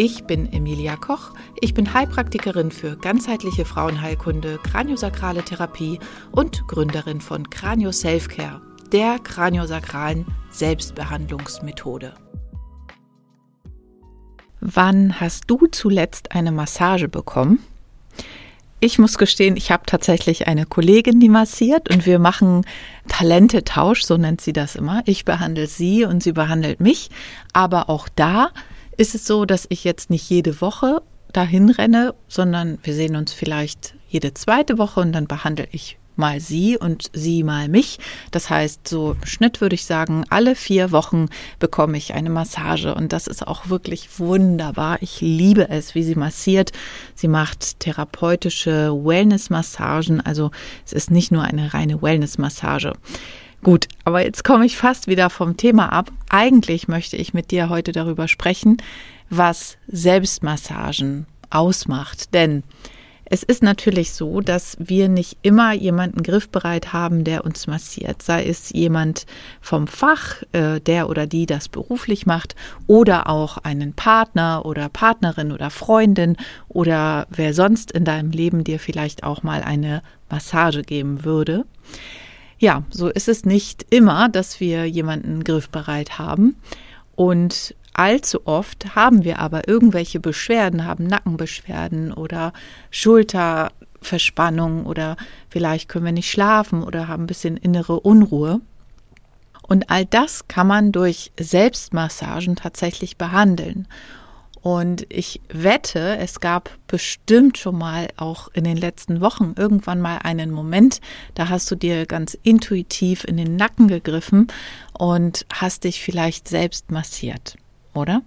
Ich bin Emilia Koch. Ich bin Heilpraktikerin für ganzheitliche Frauenheilkunde, kraniosakrale Therapie und Gründerin von Kranio Selfcare, der kraniosakralen Selbstbehandlungsmethode. Wann hast du zuletzt eine Massage bekommen? Ich muss gestehen, ich habe tatsächlich eine Kollegin, die massiert und wir machen Talentetausch, so nennt sie das immer. Ich behandle sie und sie behandelt mich. Aber auch da ist es so, dass ich jetzt nicht jede Woche dahin renne, sondern wir sehen uns vielleicht jede zweite Woche und dann behandle ich mal sie und sie mal mich. Das heißt, so im Schnitt würde ich sagen, alle vier Wochen bekomme ich eine Massage und das ist auch wirklich wunderbar. Ich liebe es, wie sie massiert. Sie macht therapeutische Wellness-Massagen, also es ist nicht nur eine reine Wellness-Massage. Gut, aber jetzt komme ich fast wieder vom Thema ab. Eigentlich möchte ich mit dir heute darüber sprechen, was Selbstmassagen ausmacht. Denn es ist natürlich so, dass wir nicht immer jemanden griffbereit haben, der uns massiert. Sei es jemand vom Fach, äh, der oder die das beruflich macht, oder auch einen Partner oder Partnerin oder Freundin oder wer sonst in deinem Leben dir vielleicht auch mal eine Massage geben würde. Ja, so ist es nicht immer, dass wir jemanden griffbereit haben. Und allzu oft haben wir aber irgendwelche Beschwerden, haben Nackenbeschwerden oder Schulterverspannung oder vielleicht können wir nicht schlafen oder haben ein bisschen innere Unruhe. Und all das kann man durch Selbstmassagen tatsächlich behandeln. Und ich wette, es gab bestimmt schon mal auch in den letzten Wochen irgendwann mal einen Moment, da hast du dir ganz intuitiv in den Nacken gegriffen und hast dich vielleicht selbst massiert, oder?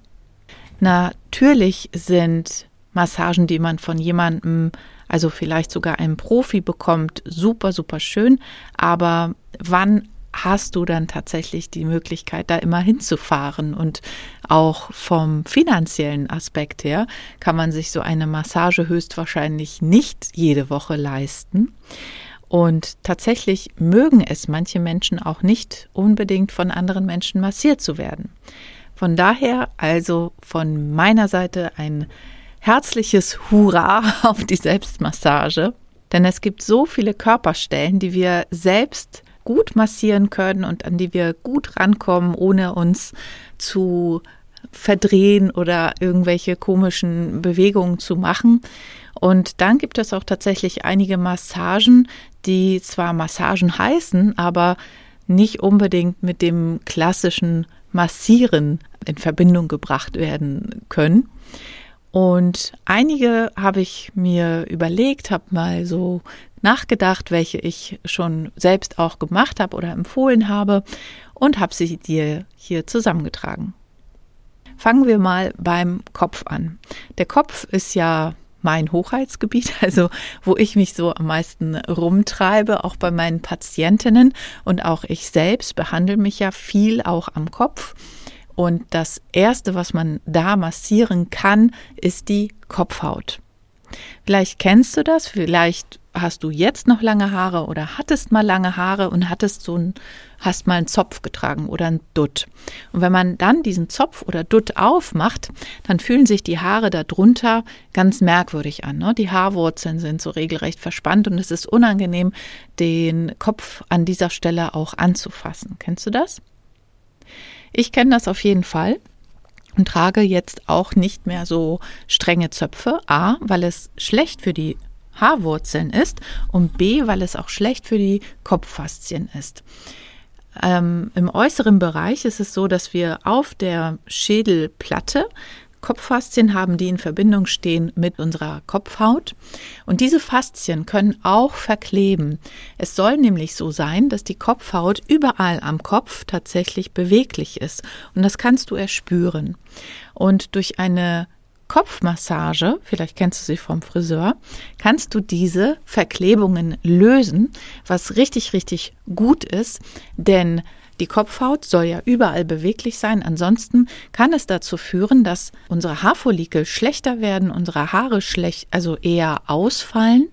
Natürlich sind Massagen, die man von jemandem, also vielleicht sogar einem Profi bekommt, super, super schön. Aber wann hast du dann tatsächlich die Möglichkeit, da immer hinzufahren. Und auch vom finanziellen Aspekt her kann man sich so eine Massage höchstwahrscheinlich nicht jede Woche leisten. Und tatsächlich mögen es manche Menschen auch nicht unbedingt von anderen Menschen massiert zu werden. Von daher also von meiner Seite ein herzliches Hurra auf die Selbstmassage. Denn es gibt so viele Körperstellen, die wir selbst gut massieren können und an die wir gut rankommen, ohne uns zu verdrehen oder irgendwelche komischen Bewegungen zu machen. Und dann gibt es auch tatsächlich einige Massagen, die zwar Massagen heißen, aber nicht unbedingt mit dem klassischen Massieren in Verbindung gebracht werden können. Und einige habe ich mir überlegt, habe mal so nachgedacht, welche ich schon selbst auch gemacht habe oder empfohlen habe und habe sie dir hier zusammengetragen. Fangen wir mal beim Kopf an. Der Kopf ist ja mein Hochheitsgebiet, also wo ich mich so am meisten rumtreibe, auch bei meinen Patientinnen und auch ich selbst behandle mich ja viel auch am Kopf. Und das Erste, was man da massieren kann, ist die Kopfhaut. Vielleicht kennst du das, vielleicht hast du jetzt noch lange Haare oder hattest mal lange Haare und hattest so ein, hast mal einen Zopf getragen oder einen Dutt. Und wenn man dann diesen Zopf oder Dutt aufmacht, dann fühlen sich die Haare darunter ganz merkwürdig an. Ne? Die Haarwurzeln sind so regelrecht verspannt und es ist unangenehm, den Kopf an dieser Stelle auch anzufassen. Kennst du das? Ich kenne das auf jeden Fall und trage jetzt auch nicht mehr so strenge Zöpfe. A, weil es schlecht für die Haarwurzeln ist und B, weil es auch schlecht für die Kopffaszien ist. Ähm, Im äußeren Bereich ist es so, dass wir auf der Schädelplatte Kopffaszien haben, die in Verbindung stehen mit unserer Kopfhaut. Und diese Faszien können auch verkleben. Es soll nämlich so sein, dass die Kopfhaut überall am Kopf tatsächlich beweglich ist. Und das kannst du erspüren. Und durch eine Kopfmassage, vielleicht kennst du sie vom Friseur, kannst du diese Verklebungen lösen, was richtig, richtig gut ist, denn die Kopfhaut soll ja überall beweglich sein. Ansonsten kann es dazu führen, dass unsere Haarfollikel schlechter werden, unsere Haare schlecht, also eher ausfallen.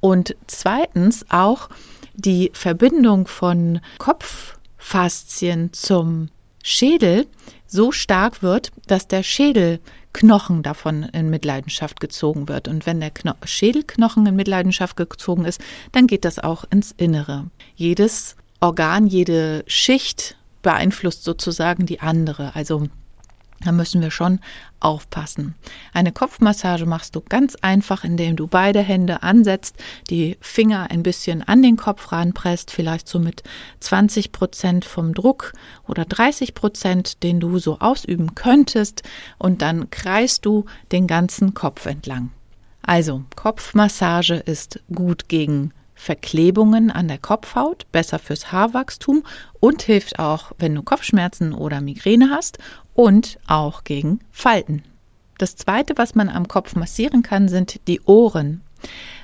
Und zweitens auch die Verbindung von Kopffaszien zum Schädel so stark wird, dass der Schädelknochen davon in Mitleidenschaft gezogen wird. Und wenn der Kno Schädelknochen in Mitleidenschaft gezogen ist, dann geht das auch ins Innere. Jedes Organ, jede Schicht beeinflusst sozusagen die andere. Also da müssen wir schon aufpassen. Eine Kopfmassage machst du ganz einfach, indem du beide Hände ansetzt, die Finger ein bisschen an den Kopf ranpresst, vielleicht so mit 20 Prozent vom Druck oder 30 Prozent, den du so ausüben könntest, und dann kreist du den ganzen Kopf entlang. Also, Kopfmassage ist gut gegen Verklebungen an der Kopfhaut, besser fürs Haarwachstum und hilft auch, wenn du Kopfschmerzen oder Migräne hast und auch gegen Falten. Das zweite, was man am Kopf massieren kann, sind die Ohren.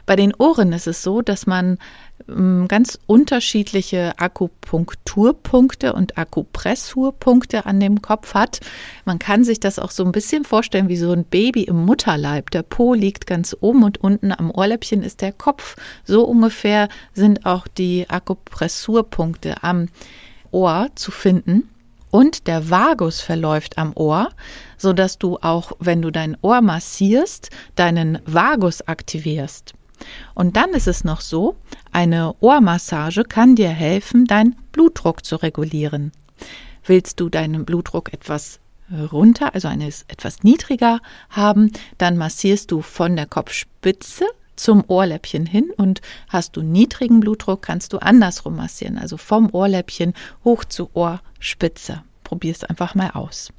Bei den Ohren ist es so, dass man ganz unterschiedliche Akupunkturpunkte und Akupressurpunkte an dem Kopf hat. Man kann sich das auch so ein bisschen vorstellen wie so ein Baby im Mutterleib. Der Po liegt ganz oben und unten am Ohrläppchen ist der Kopf. So ungefähr sind auch die Akupressurpunkte am Ohr zu finden. Und der Vagus verläuft am Ohr, so dass du auch, wenn du dein Ohr massierst, deinen Vagus aktivierst. Und dann ist es noch so, eine Ohrmassage kann dir helfen, deinen Blutdruck zu regulieren. Willst du deinen Blutdruck etwas runter, also eines etwas niedriger haben, dann massierst du von der Kopfspitze zum Ohrläppchen hin und hast du niedrigen Blutdruck, kannst du andersrum massieren, also vom Ohrläppchen hoch zur Ohrspitze. Probier es einfach mal aus.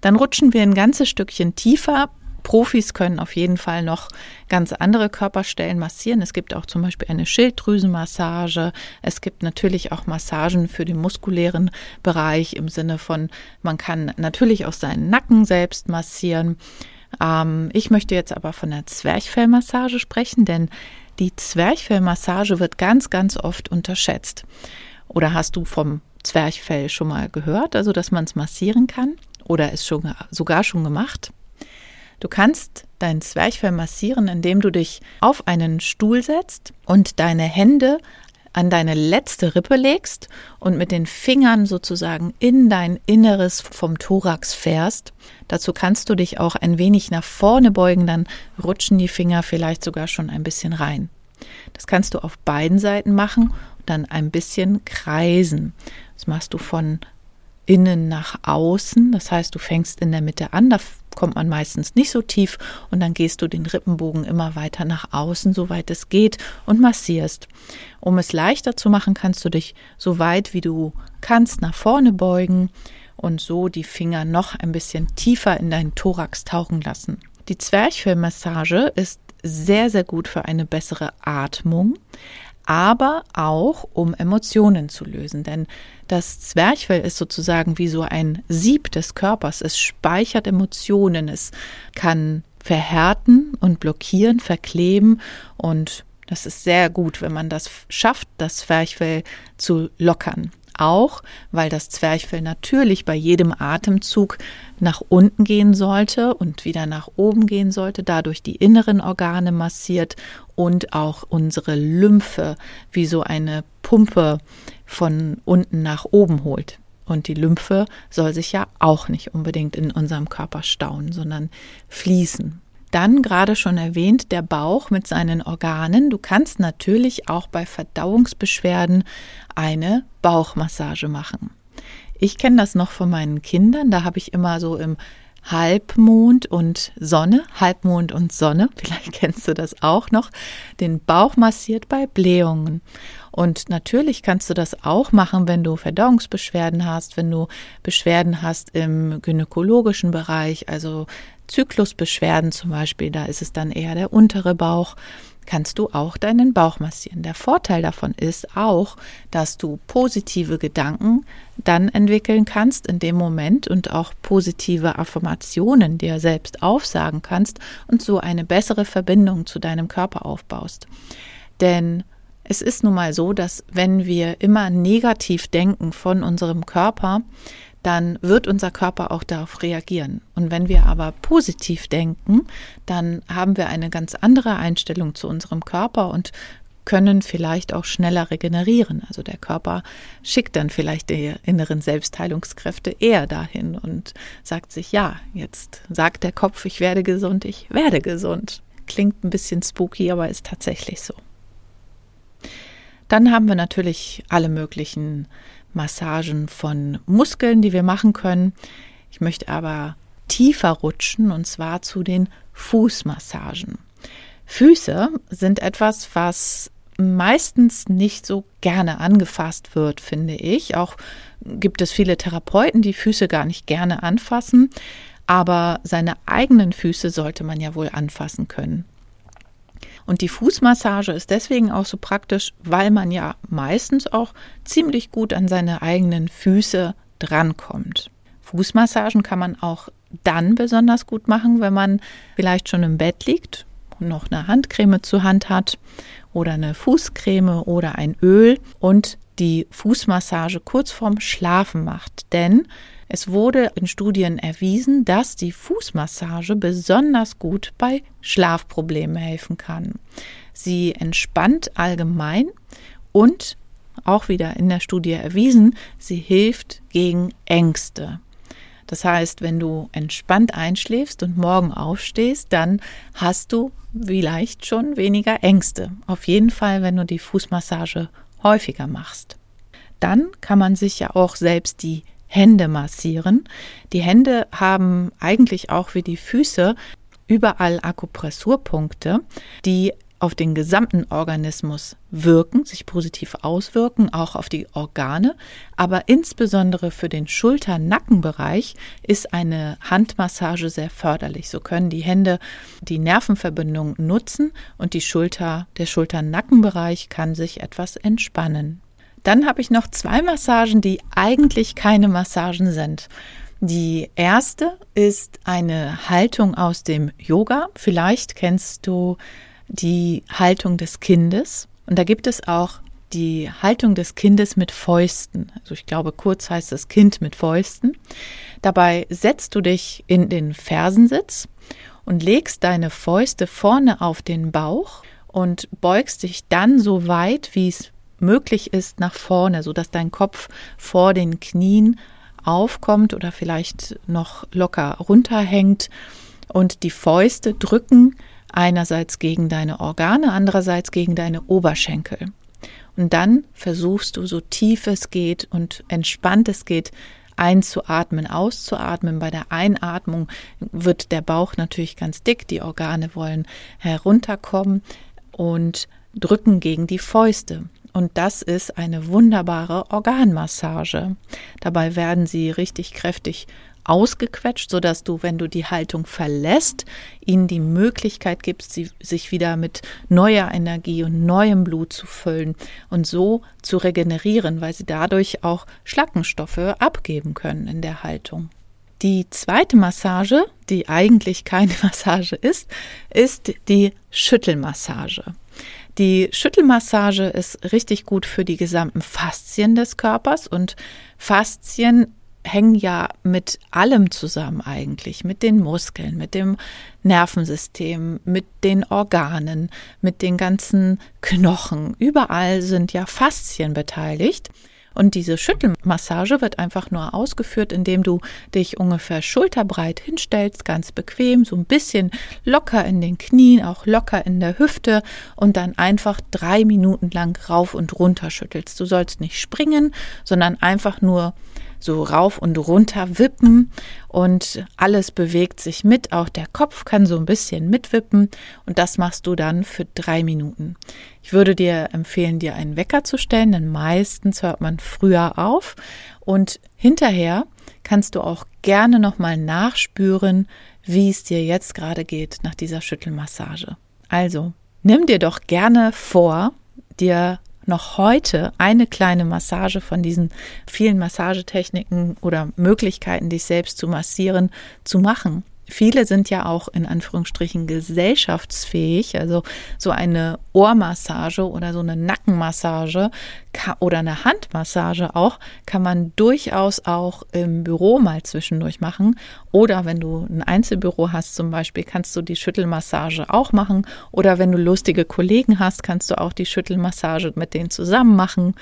Dann rutschen wir ein ganzes Stückchen tiefer Profis können auf jeden Fall noch ganz andere Körperstellen massieren. Es gibt auch zum Beispiel eine Schilddrüsenmassage. Es gibt natürlich auch Massagen für den muskulären Bereich im Sinne von, man kann natürlich auch seinen Nacken selbst massieren. Ähm, ich möchte jetzt aber von der Zwerchfellmassage sprechen, denn die Zwerchfellmassage wird ganz, ganz oft unterschätzt. Oder hast du vom Zwerchfell schon mal gehört, also dass man es massieren kann oder ist schon sogar schon gemacht? Du kannst dein Zwerchfell massieren, indem du dich auf einen Stuhl setzt und deine Hände an deine letzte Rippe legst und mit den Fingern sozusagen in dein Inneres vom Thorax fährst. Dazu kannst du dich auch ein wenig nach vorne beugen, dann rutschen die Finger vielleicht sogar schon ein bisschen rein. Das kannst du auf beiden Seiten machen und dann ein bisschen kreisen. Das machst du von innen nach außen. Das heißt, du fängst in der Mitte an, kommt man meistens nicht so tief und dann gehst du den Rippenbogen immer weiter nach außen, soweit es geht und massierst. Um es leichter zu machen, kannst du dich so weit wie du kannst nach vorne beugen und so die Finger noch ein bisschen tiefer in deinen Thorax tauchen lassen. Die Zwerchfellmassage ist sehr, sehr gut für eine bessere Atmung, aber auch um Emotionen zu lösen. Denn das Zwerchfell ist sozusagen wie so ein Sieb des Körpers. Es speichert Emotionen, es kann verhärten und blockieren, verkleben und das ist sehr gut, wenn man das schafft, das Zwerchfell zu lockern. Auch weil das Zwerchfell natürlich bei jedem Atemzug nach unten gehen sollte und wieder nach oben gehen sollte, dadurch die inneren Organe massiert und auch unsere Lymphe wie so eine Pumpe von unten nach oben holt. Und die Lymphe soll sich ja auch nicht unbedingt in unserem Körper stauen, sondern fließen. Dann gerade schon erwähnt, der Bauch mit seinen Organen. Du kannst natürlich auch bei Verdauungsbeschwerden eine Bauchmassage machen. Ich kenne das noch von meinen Kindern. Da habe ich immer so im Halbmond und Sonne, Halbmond und Sonne, vielleicht kennst du das auch noch, den Bauch massiert bei Blähungen. Und natürlich kannst du das auch machen, wenn du Verdauungsbeschwerden hast, wenn du Beschwerden hast im gynäkologischen Bereich, also Zyklusbeschwerden zum Beispiel, da ist es dann eher der untere Bauch. kannst du auch deinen Bauch massieren. Der Vorteil davon ist auch, dass du positive Gedanken dann entwickeln kannst in dem Moment und auch positive Affirmationen dir selbst aufsagen kannst und so eine bessere Verbindung zu deinem Körper aufbaust. Denn es ist nun mal so, dass wenn wir immer negativ denken von unserem Körper, dann wird unser Körper auch darauf reagieren. Und wenn wir aber positiv denken, dann haben wir eine ganz andere Einstellung zu unserem Körper und können vielleicht auch schneller regenerieren. Also der Körper schickt dann vielleicht die inneren Selbstheilungskräfte eher dahin und sagt sich, ja, jetzt sagt der Kopf, ich werde gesund, ich werde gesund. Klingt ein bisschen spooky, aber ist tatsächlich so. Dann haben wir natürlich alle möglichen Massagen von Muskeln, die wir machen können. Ich möchte aber tiefer rutschen und zwar zu den Fußmassagen. Füße sind etwas, was meistens nicht so gerne angefasst wird, finde ich. Auch gibt es viele Therapeuten, die Füße gar nicht gerne anfassen, aber seine eigenen Füße sollte man ja wohl anfassen können. Und die Fußmassage ist deswegen auch so praktisch, weil man ja meistens auch ziemlich gut an seine eigenen Füße drankommt. Fußmassagen kann man auch dann besonders gut machen, wenn man vielleicht schon im Bett liegt und noch eine Handcreme zur Hand hat oder eine Fußcreme oder ein Öl und die Fußmassage kurz vorm Schlafen macht. Denn es wurde in Studien erwiesen, dass die Fußmassage besonders gut bei Schlafproblemen helfen kann. Sie entspannt allgemein und auch wieder in der Studie erwiesen, sie hilft gegen Ängste. Das heißt, wenn du entspannt einschläfst und morgen aufstehst, dann hast du vielleicht schon weniger Ängste. Auf jeden Fall, wenn du die Fußmassage häufiger machst. Dann kann man sich ja auch selbst die Hände massieren. Die Hände haben eigentlich auch wie die Füße überall Akupressurpunkte, die auf den gesamten Organismus wirken, sich positiv auswirken, auch auf die Organe. Aber insbesondere für den Schulter-Nackenbereich ist eine Handmassage sehr förderlich. So können die Hände die Nervenverbindung nutzen und die Schulter, der Schulter-Nackenbereich kann sich etwas entspannen. Dann habe ich noch zwei Massagen, die eigentlich keine Massagen sind. Die erste ist eine Haltung aus dem Yoga. Vielleicht kennst du die Haltung des Kindes. Und da gibt es auch die Haltung des Kindes mit Fäusten. Also ich glaube, kurz heißt das Kind mit Fäusten. Dabei setzt du dich in den Fersensitz und legst deine Fäuste vorne auf den Bauch und beugst dich dann so weit, wie es möglich ist, nach vorne, so dass dein Kopf vor den Knien aufkommt oder vielleicht noch locker runterhängt und die Fäuste drücken einerseits gegen deine Organe, andererseits gegen deine Oberschenkel. Und dann versuchst du so tief es geht und entspannt es geht, einzuatmen, auszuatmen. Bei der Einatmung wird der Bauch natürlich ganz dick, die Organe wollen herunterkommen und drücken gegen die Fäuste. Und das ist eine wunderbare Organmassage. Dabei werden sie richtig kräftig ausgequetscht, sodass du, wenn du die Haltung verlässt, ihnen die Möglichkeit gibst, sie, sich wieder mit neuer Energie und neuem Blut zu füllen und so zu regenerieren, weil sie dadurch auch Schlackenstoffe abgeben können in der Haltung. Die zweite Massage, die eigentlich keine Massage ist, ist die Schüttelmassage. Die Schüttelmassage ist richtig gut für die gesamten Faszien des Körpers und Faszien hängen ja mit allem zusammen eigentlich, mit den Muskeln, mit dem Nervensystem, mit den Organen, mit den ganzen Knochen. Überall sind ja Faszien beteiligt. Und diese Schüttelmassage wird einfach nur ausgeführt, indem du dich ungefähr schulterbreit hinstellst, ganz bequem, so ein bisschen locker in den Knien, auch locker in der Hüfte und dann einfach drei Minuten lang rauf und runter schüttelst. Du sollst nicht springen, sondern einfach nur so rauf und runter wippen und alles bewegt sich mit. Auch der Kopf kann so ein bisschen mitwippen und das machst du dann für drei Minuten. Ich würde dir empfehlen, dir einen Wecker zu stellen, denn meistens hört man früher auf und hinterher kannst du auch gerne nochmal nachspüren, wie es dir jetzt gerade geht nach dieser Schüttelmassage. Also Nimm dir doch gerne vor, dir noch heute eine kleine Massage von diesen vielen Massagetechniken oder Möglichkeiten, dich selbst zu massieren, zu machen. Viele sind ja auch in Anführungsstrichen gesellschaftsfähig. Also so eine Ohrmassage oder so eine Nackenmassage oder eine Handmassage auch kann man durchaus auch im Büro mal zwischendurch machen. Oder wenn du ein Einzelbüro hast zum Beispiel, kannst du die Schüttelmassage auch machen. Oder wenn du lustige Kollegen hast, kannst du auch die Schüttelmassage mit denen zusammen machen.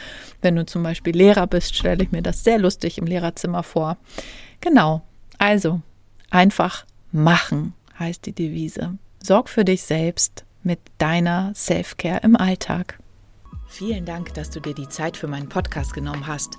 Wenn du zum Beispiel Lehrer bist, stelle ich mir das sehr lustig im Lehrerzimmer vor. Genau. Also einfach Machen heißt die Devise. Sorg für dich selbst mit deiner Self-Care im Alltag. Vielen Dank, dass du dir die Zeit für meinen Podcast genommen hast.